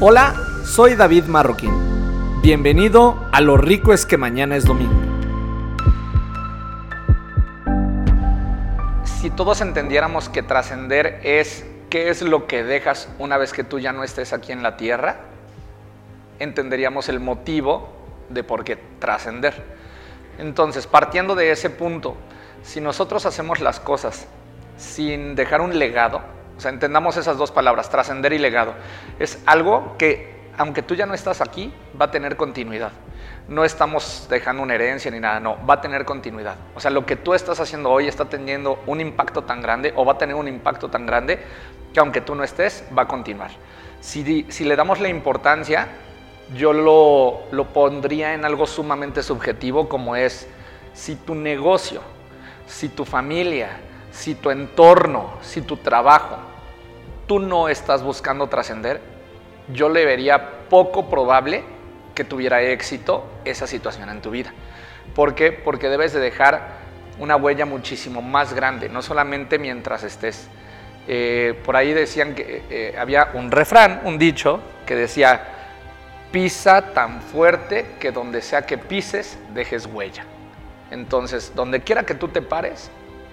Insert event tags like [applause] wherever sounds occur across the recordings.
Hola, soy David Marroquín. Bienvenido a Lo rico es que mañana es domingo. Si todos entendiéramos que trascender es qué es lo que dejas una vez que tú ya no estés aquí en la tierra, entenderíamos el motivo de por qué trascender. Entonces, partiendo de ese punto, si nosotros hacemos las cosas sin dejar un legado, o sea, entendamos esas dos palabras, trascender y legado. Es algo que, aunque tú ya no estás aquí, va a tener continuidad. No estamos dejando una herencia ni nada, no, va a tener continuidad. O sea, lo que tú estás haciendo hoy está teniendo un impacto tan grande o va a tener un impacto tan grande que aunque tú no estés, va a continuar. Si, si le damos la importancia, yo lo, lo pondría en algo sumamente subjetivo como es si tu negocio, si tu familia, si tu entorno, si tu trabajo, tú no estás buscando trascender, yo le vería poco probable que tuviera éxito esa situación en tu vida. ¿Por qué? Porque debes de dejar una huella muchísimo más grande, no solamente mientras estés. Eh, por ahí decían que eh, había un refrán, un dicho, que decía, pisa tan fuerte que donde sea que pises, dejes huella. Entonces, donde quiera que tú te pares,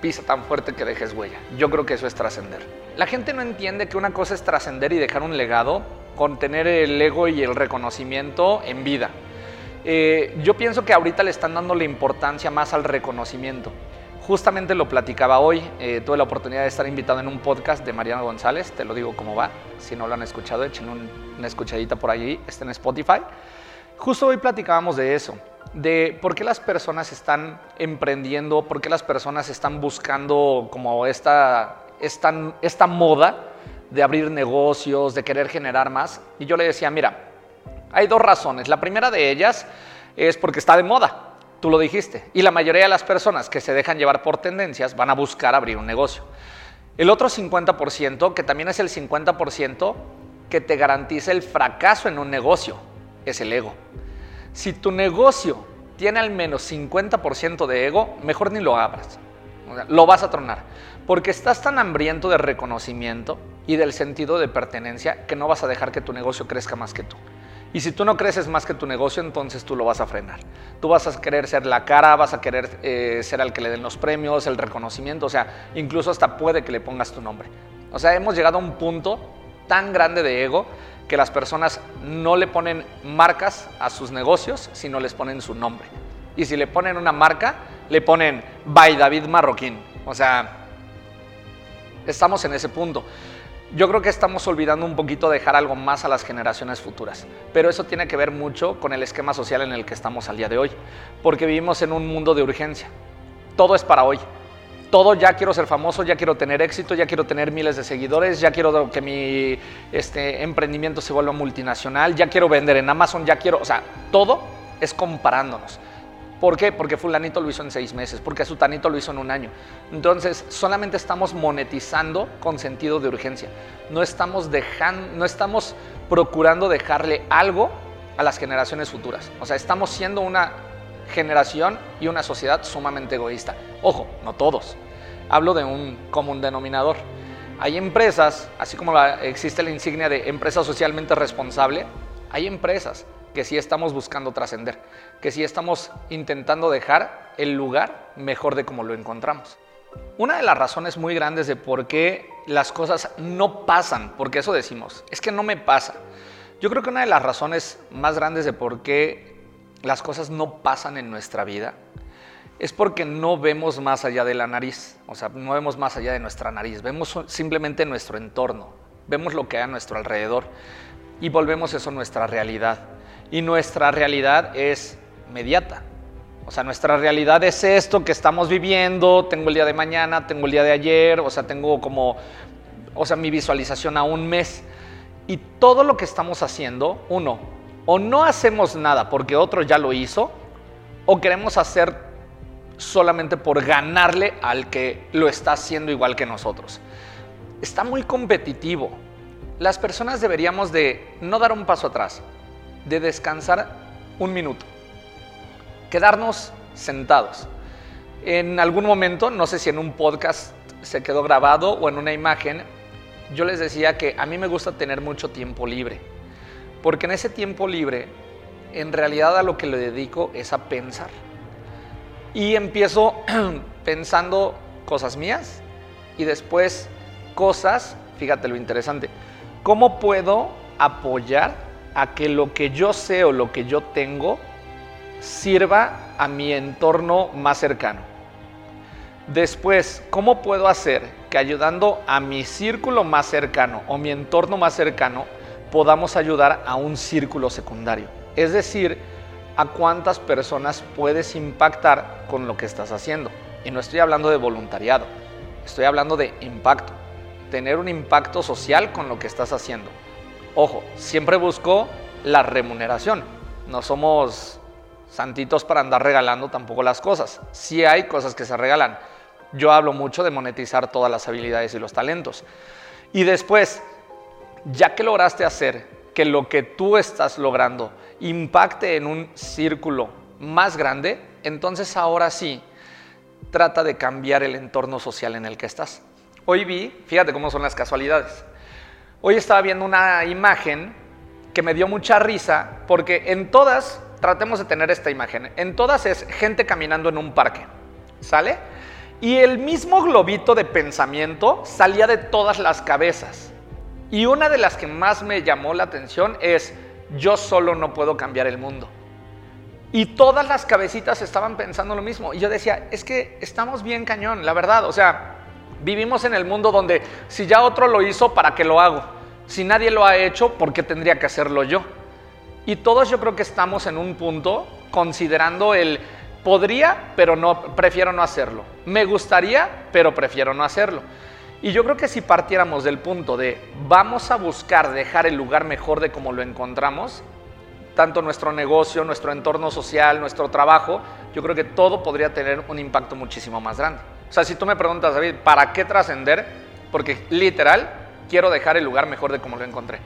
pisa tan fuerte que dejes huella. Yo creo que eso es trascender. La gente no entiende que una cosa es trascender y dejar un legado con tener el ego y el reconocimiento en vida. Eh, yo pienso que ahorita le están dando la importancia más al reconocimiento. Justamente lo platicaba hoy, eh, tuve la oportunidad de estar invitado en un podcast de Mariana González, te lo digo cómo va, si no lo han escuchado, echen una escuchadita por ahí, está en Spotify. Justo hoy platicábamos de eso, de por qué las personas están emprendiendo, por qué las personas están buscando como esta, esta, esta moda de abrir negocios, de querer generar más. Y yo le decía, mira, hay dos razones. La primera de ellas es porque está de moda, tú lo dijiste. Y la mayoría de las personas que se dejan llevar por tendencias van a buscar abrir un negocio. El otro 50%, que también es el 50% que te garantiza el fracaso en un negocio, es el ego. Si tu negocio tiene al menos 50% de ego, mejor ni lo abras. Lo vas a tronar. Porque estás tan hambriento de reconocimiento y del sentido de pertenencia que no vas a dejar que tu negocio crezca más que tú. Y si tú no creces más que tu negocio, entonces tú lo vas a frenar. Tú vas a querer ser la cara, vas a querer eh, ser al que le den los premios, el reconocimiento, o sea, incluso hasta puede que le pongas tu nombre. O sea, hemos llegado a un punto tan grande de ego que las personas no le ponen marcas a sus negocios, sino les ponen su nombre. Y si le ponen una marca, le ponen by David Marroquín. O sea, estamos en ese punto. Yo creo que estamos olvidando un poquito dejar algo más a las generaciones futuras, pero eso tiene que ver mucho con el esquema social en el que estamos al día de hoy, porque vivimos en un mundo de urgencia. Todo es para hoy todo ya quiero ser famoso, ya quiero tener éxito, ya quiero tener miles de seguidores, ya quiero que mi este, emprendimiento se vuelva multinacional, ya quiero vender en Amazon, ya quiero, o sea, todo es comparándonos. ¿Por qué? Porque fulanito lo hizo en seis meses, porque sutanito lo hizo en un año. Entonces, solamente estamos monetizando con sentido de urgencia. No estamos dejando, no estamos procurando dejarle algo a las generaciones futuras. O sea, estamos siendo una generación y una sociedad sumamente egoísta. Ojo, no todos. Hablo de un común denominador. Hay empresas, así como existe la insignia de empresa socialmente responsable, hay empresas que sí estamos buscando trascender, que sí estamos intentando dejar el lugar mejor de como lo encontramos. Una de las razones muy grandes de por qué las cosas no pasan, porque eso decimos, es que no me pasa. Yo creo que una de las razones más grandes de por qué las cosas no pasan en nuestra vida es porque no vemos más allá de la nariz, o sea, no vemos más allá de nuestra nariz, vemos simplemente nuestro entorno, vemos lo que hay a nuestro alrededor y volvemos eso nuestra realidad. Y nuestra realidad es mediata. O sea, nuestra realidad es esto que estamos viviendo, tengo el día de mañana, tengo el día de ayer, o sea, tengo como, o sea, mi visualización a un mes. Y todo lo que estamos haciendo, uno, o no hacemos nada porque otro ya lo hizo, o queremos hacer solamente por ganarle al que lo está haciendo igual que nosotros. Está muy competitivo. Las personas deberíamos de no dar un paso atrás, de descansar un minuto, quedarnos sentados. En algún momento, no sé si en un podcast se quedó grabado o en una imagen, yo les decía que a mí me gusta tener mucho tiempo libre Porque en ese tiempo libre, en realidad a lo que le dedico es a pensar. Y empiezo [clears throat] pensando cosas mías y después cosas, fíjate lo interesante, ¿cómo puedo apoyar a que lo que yo sé o lo que yo tengo sirva a mi entorno más cercano? Después, ¿cómo puedo hacer que ayudando a mi círculo más cercano o mi entorno más cercano podamos ayudar a un círculo secundario? Es decir, a cuántas personas puedes impactar con lo que estás haciendo. Y no estoy hablando de voluntariado, estoy hablando de impacto. Tener un impacto social con lo que estás haciendo. Ojo, siempre busco la remuneración. No somos santitos para andar regalando tampoco las cosas. Sí hay cosas que se regalan. Yo hablo mucho de monetizar todas las habilidades y los talentos. Y después, ya que lograste hacer que lo que tú estás logrando impacte en un círculo más grande, entonces ahora sí, trata de cambiar el entorno social en el que estás. Hoy vi, fíjate cómo son las casualidades. Hoy estaba viendo una imagen que me dio mucha risa porque en todas, tratemos de tener esta imagen, en todas es gente caminando en un parque, ¿sale? Y el mismo globito de pensamiento salía de todas las cabezas. Y una de las que más me llamó la atención es, yo solo no puedo cambiar el mundo. Y todas las cabecitas estaban pensando lo mismo. Y yo decía, es que estamos bien cañón, la verdad. O sea, vivimos en el mundo donde si ya otro lo hizo, ¿para qué lo hago? Si nadie lo ha hecho, ¿por qué tendría que hacerlo yo? Y todos yo creo que estamos en un punto considerando el podría, pero no prefiero no hacerlo. Me gustaría, pero prefiero no hacerlo. Y yo creo que si partiéramos del punto de vamos a buscar dejar el lugar mejor de como lo encontramos, tanto nuestro negocio, nuestro entorno social, nuestro trabajo, yo creo que todo podría tener un impacto muchísimo más grande. O sea, si tú me preguntas, David, ¿para qué trascender? Porque literal quiero dejar el lugar mejor de como lo encontré.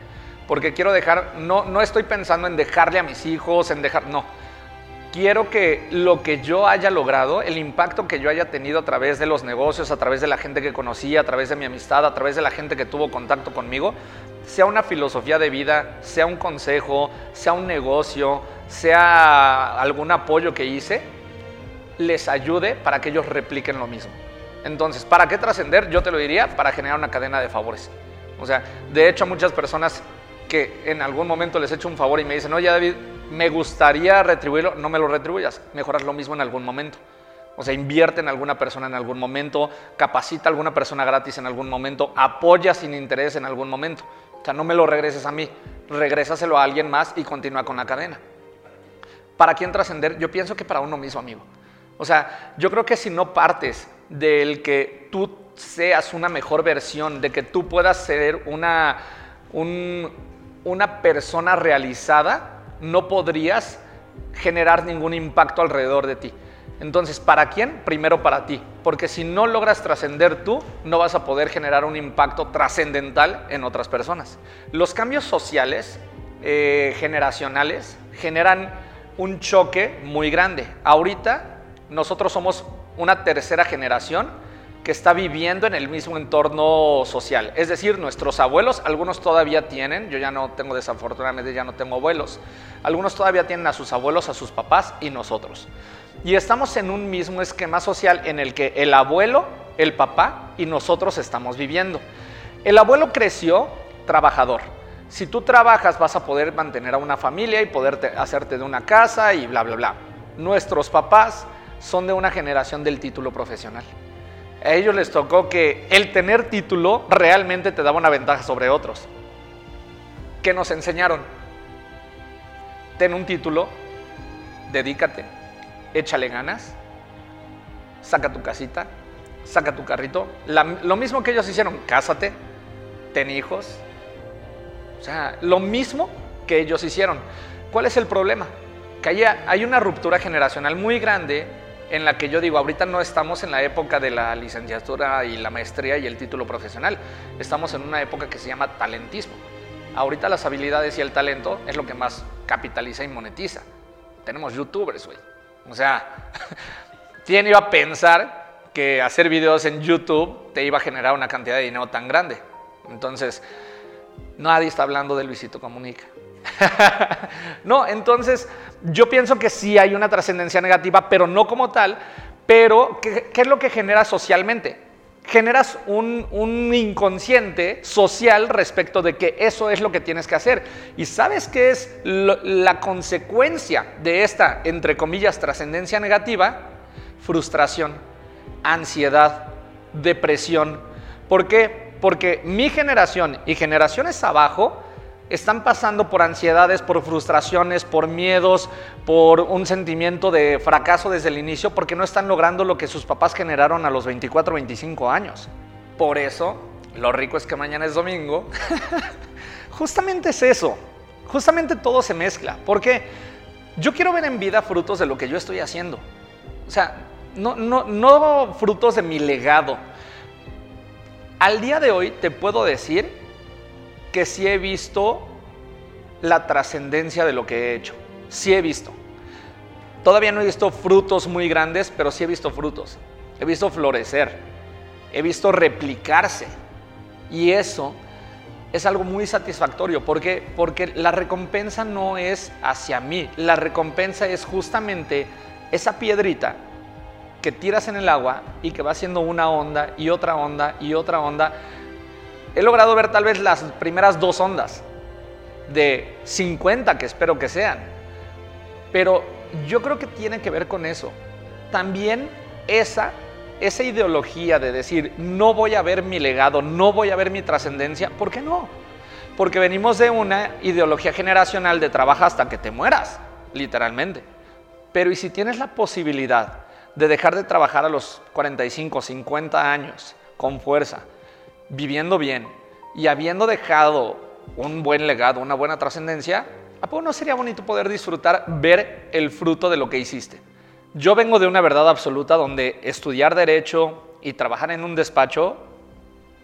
Porque quiero dejar, no, no estoy pensando en dejarle a mis hijos, en dejar, no quiero que lo que yo haya logrado, el impacto que yo haya tenido a través de los negocios, a través de la gente que conocí, a través de mi amistad, a través de la gente que tuvo contacto conmigo, sea una filosofía de vida, sea un consejo, sea un negocio, sea algún apoyo que hice, les ayude para que ellos repliquen lo mismo. Entonces, ¿para qué trascender? Yo te lo diría, para generar una cadena de favores. O sea, de hecho, muchas personas que en algún momento les he hecho un favor y me dicen, oye David, me gustaría retribuirlo, no me lo retribuyas, mejoras lo mismo en algún momento. O sea, invierte en alguna persona en algún momento, capacita a alguna persona gratis en algún momento, apoya sin interés en algún momento. O sea, no me lo regreses a mí, regrésaselo a alguien más y continúa con la cadena. ¿Para quién trascender? Yo pienso que para uno mismo, amigo. O sea, yo creo que si no partes del que tú seas una mejor versión, de que tú puedas ser una, una persona realizada, no podrías generar ningún impacto alrededor de ti. Entonces, ¿para quién? Primero para ti, porque si no logras trascender tú, no vas a poder generar un impacto trascendental en otras personas. Los cambios sociales, eh, generacionales, generan un choque muy grande. Ahorita nosotros somos una tercera generación que está viviendo en el mismo entorno social. Es decir, nuestros abuelos, algunos todavía tienen, yo ya no tengo desafortunadamente, ya no tengo abuelos, algunos todavía tienen a sus abuelos, a sus papás y nosotros. Y estamos en un mismo esquema social en el que el abuelo, el papá y nosotros estamos viviendo. El abuelo creció trabajador. Si tú trabajas vas a poder mantener a una familia y poder hacerte de una casa y bla, bla, bla. Nuestros papás son de una generación del título profesional. A ellos les tocó que el tener título realmente te daba una ventaja sobre otros. ¿Qué nos enseñaron? Ten un título, dedícate, échale ganas, saca tu casita, saca tu carrito. lo mismo que ellos hicieron, cásate, ten hijos. O sea, lo mismo que ellos hicieron. ¿Cuál es el problema? Que hay una ruptura generacional muy grande en la que yo digo, ahorita no estamos en la época de la licenciatura y la maestría y el título profesional, estamos en una época que se llama talentismo. Ahorita las habilidades y el talento es lo que más capitaliza y monetiza. Tenemos youtubers, güey. O sea, [laughs] ¿quién iba a pensar que hacer videos en YouTube te iba a generar una cantidad de dinero tan grande? Entonces, nadie está hablando de Luisito Comunica. [laughs] no, entonces yo pienso que sí hay una trascendencia negativa, pero no como tal. Pero, ¿qué, es lo que genera socialmente? generas un, inconsciente social respecto de que eso es lo que tienes que hacer. ¿Y sabes qué es la consecuencia de esta, entre comillas, trascendencia negativa? Frustración, ansiedad, depresión. ¿Por qué? Porque mi generación y generaciones abajo están pasando por ansiedades, por frustraciones, por miedos, por un sentimiento de fracaso desde el inicio, porque no están logrando lo que sus papás generaron a los 24, 25 años. Por eso, lo rico es que mañana es domingo. [laughs] Justamente es eso. Justamente todo se mezcla. Porque yo quiero ver en vida frutos de lo que yo estoy haciendo. O sea, no, no, no frutos de mi legado. Al día de hoy te puedo decir que sí he visto la trascendencia de lo que he hecho. Sí he visto. Todavía no he visto frutos muy grandes, pero sí he visto frutos. He visto florecer. He visto replicarse. Y eso es algo muy satisfactorio. ¿Por qué? Porque la recompensa no es hacia mí. La recompensa es justamente esa piedrita que tiras en el agua y que va haciendo una onda y otra onda y otra onda He logrado ver tal vez las primeras dos ondas de 50 que espero que sean. Pero yo creo que tiene que ver con eso. También esa, esa ideología de decir, no voy a ver mi legado, no voy a ver mi trascendencia, ¿por qué no? Porque venimos de una ideología generacional de trabaja hasta que te mueras, literalmente. Pero ¿y si tienes la posibilidad de dejar de trabajar a los 45, 50 años con fuerza? Viviendo bien y habiendo dejado un buen legado, una buena trascendencia, ¿a poco no sería bonito poder disfrutar, ver el fruto de lo que hiciste? Yo vengo de una verdad absoluta donde estudiar derecho y trabajar en un despacho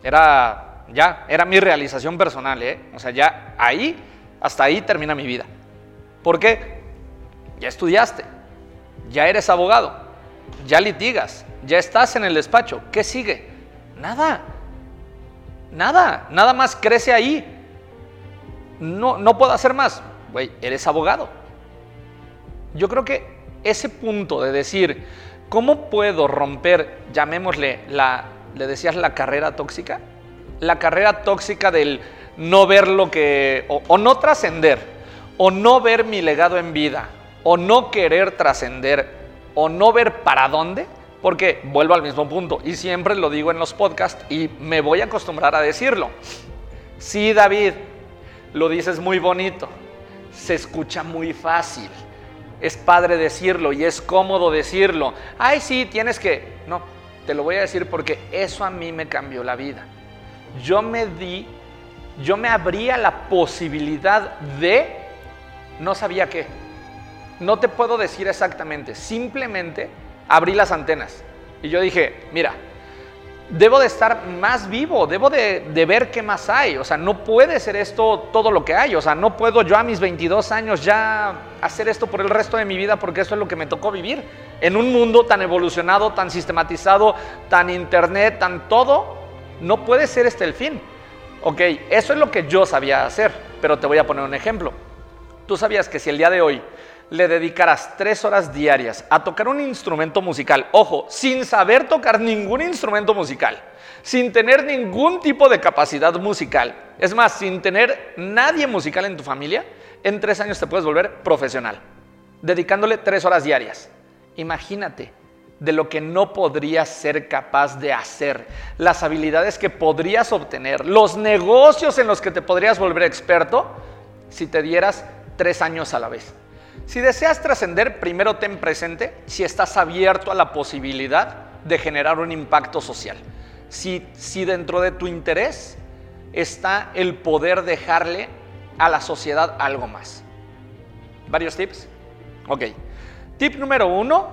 era ya, era mi realización personal, ¿eh? O sea, ya ahí, hasta ahí termina mi vida. ¿Por qué? Ya estudiaste, ya eres abogado, ya litigas, ya estás en el despacho. ¿Qué sigue? Nada. Nada, nada más crece ahí. No, no puedo hacer más. Güey, eres abogado. Yo creo que ese punto de decir, ¿cómo puedo romper, llamémosle, la, le decías la carrera tóxica? La carrera tóxica del no ver lo que, o, o no trascender, o no ver mi legado en vida, o no querer trascender, o no ver para dónde. Porque vuelvo al mismo punto y siempre lo digo en los podcasts y me voy a acostumbrar a decirlo. Sí, David, lo dices muy bonito, se escucha muy fácil, es padre decirlo y es cómodo decirlo. Ay, sí, tienes que... No, te lo voy a decir porque eso a mí me cambió la vida. Yo me di, yo me abría la posibilidad de... No sabía qué. No te puedo decir exactamente, simplemente abrí las antenas. Y yo dije, mira, debo de estar más vivo, debo de, ver qué más hay. O sea, no puede ser esto todo lo que hay. O sea, no puedo yo a mis 22 años ya hacer esto por el resto de mi vida porque eso es lo que me tocó vivir. En un mundo tan evolucionado, tan sistematizado, tan internet, tan todo, no puede ser este el fin. Ok, eso es lo que yo sabía hacer, pero te voy a poner un ejemplo. Tú sabías que si el día de hoy le dedicarás tres horas diarias a tocar un instrumento musical, ojo, sin saber tocar ningún instrumento musical, sin tener ningún tipo de capacidad musical, es más, sin tener nadie musical en tu familia, en tres años te puedes volver profesional, dedicándole tres horas diarias. Imagínate de lo que no podrías ser capaz de hacer, las habilidades que podrías obtener, los negocios en los que te podrías volver experto si te dieras tres años a la vez. Si deseas trascender, primero ten presente si estás abierto a la posibilidad de generar un impacto social. Si, si dentro de tu interés está el poder dejarle a la sociedad algo más. ¿Varios tips? Ok. Tip número uno,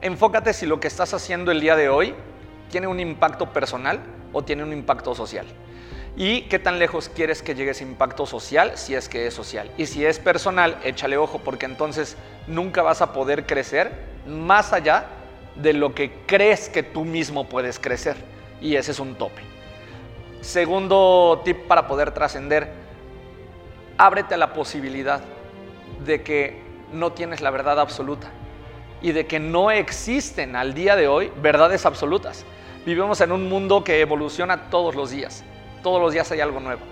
enfócate si lo que estás haciendo el día de hoy tiene un impacto personal o tiene un impacto social y qué tan lejos quieres que llegue ese impacto social si es que es social. Y si es personal, échale ojo porque entonces nunca vas a poder crecer más allá de lo que crees que tú mismo puedes crecer. Y ese es un tope. Segundo tip para poder trascender, ábrete a la posibilidad de que no tienes la verdad absoluta y de que no existen al día de hoy verdades absolutas. Vivimos en un mundo que evoluciona todos los días. Todos los días hay algo nuevo.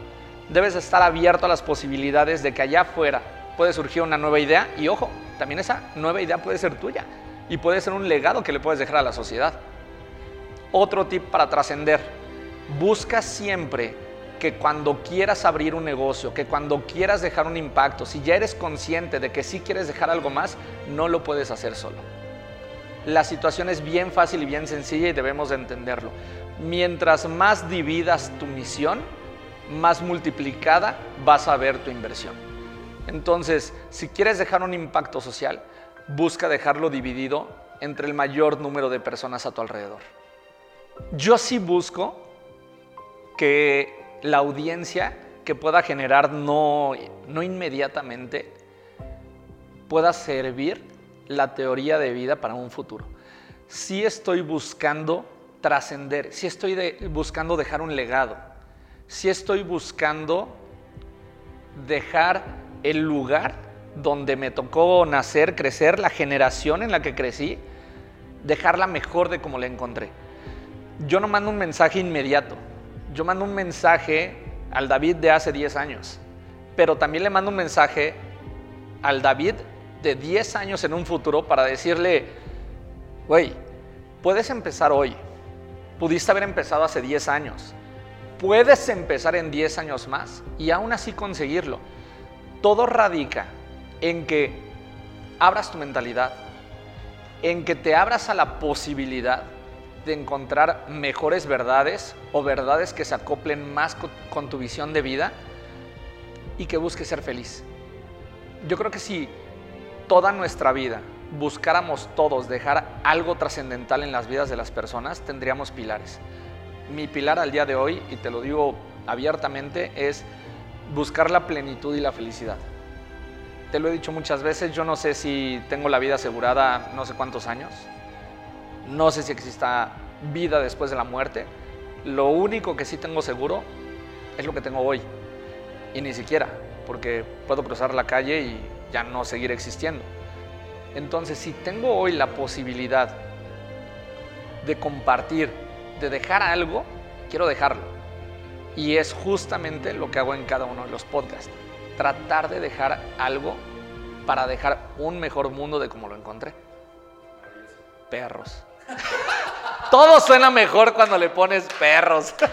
Debes estar abierto a las posibilidades de que allá afuera puede surgir una nueva idea y ojo, también esa nueva idea puede ser tuya y puede ser un legado que le puedes dejar a la sociedad. Otro tip para trascender, busca siempre que cuando quieras abrir un negocio, que cuando quieras dejar un impacto, si ya eres consciente de que sí quieres dejar algo más, no lo puedes hacer solo. La situación es bien fácil y bien sencilla y debemos de entenderlo. Mientras más dividas tu misión, más multiplicada vas a ver tu inversión. Entonces, si quieres dejar un impacto social, busca dejarlo dividido entre el mayor número de personas a tu alrededor. Yo sí busco que la audiencia que pueda generar no, no inmediatamente pueda servir la teoría de vida para un futuro. Si estoy buscando trascender, si estoy buscando dejar un legado, si estoy buscando dejar el lugar donde me tocó nacer, crecer, la generación en la que crecí, dejarla mejor de como la encontré. Yo no mando un mensaje inmediato, yo mando un mensaje al David de hace 10 años, pero también le mando un mensaje al David de 10 años en un futuro para decirle, güey, puedes empezar hoy, pudiste haber empezado hace 10 años, puedes empezar en 10 años más y aún así conseguirlo. Todo radica en que abras tu mentalidad, en que te abras a la posibilidad de encontrar mejores verdades o verdades que se acoplen más con, tu visión de vida y que busques ser feliz. Yo creo que si toda nuestra vida buscáramos todos dejar algo trascendental en las vidas de las personas, tendríamos pilares. Mi pilar al día de hoy, y te lo digo abiertamente, es buscar la plenitud y la felicidad. Te lo he dicho muchas veces, yo no sé si tengo la vida asegurada no sé cuántos años, no sé si exista vida después de la muerte. Lo único que sí tengo seguro es lo que tengo hoy. Y ni siquiera, porque puedo cruzar la calle y ya no seguir existiendo. Entonces, si tengo hoy la posibilidad de compartir, de dejar algo, quiero dejarlo. Y es justamente lo que hago en cada uno de los podcasts. Tratar de dejar algo para dejar un mejor mundo de como lo encontré. Perros. [laughs] Todo suena mejor cuando le pones perros. [laughs]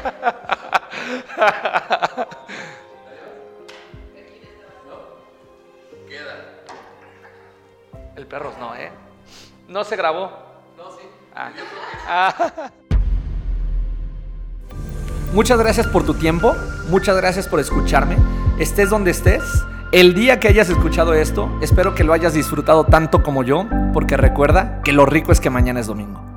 El perros no, ¿eh? No se grabó. No, sí. Ah. Ah. Muchas gracias por tu tiempo, muchas gracias por escucharme. Estés donde estés, el día que hayas escuchado esto, espero que lo hayas disfrutado tanto como yo, porque recuerda que lo rico es que mañana es domingo.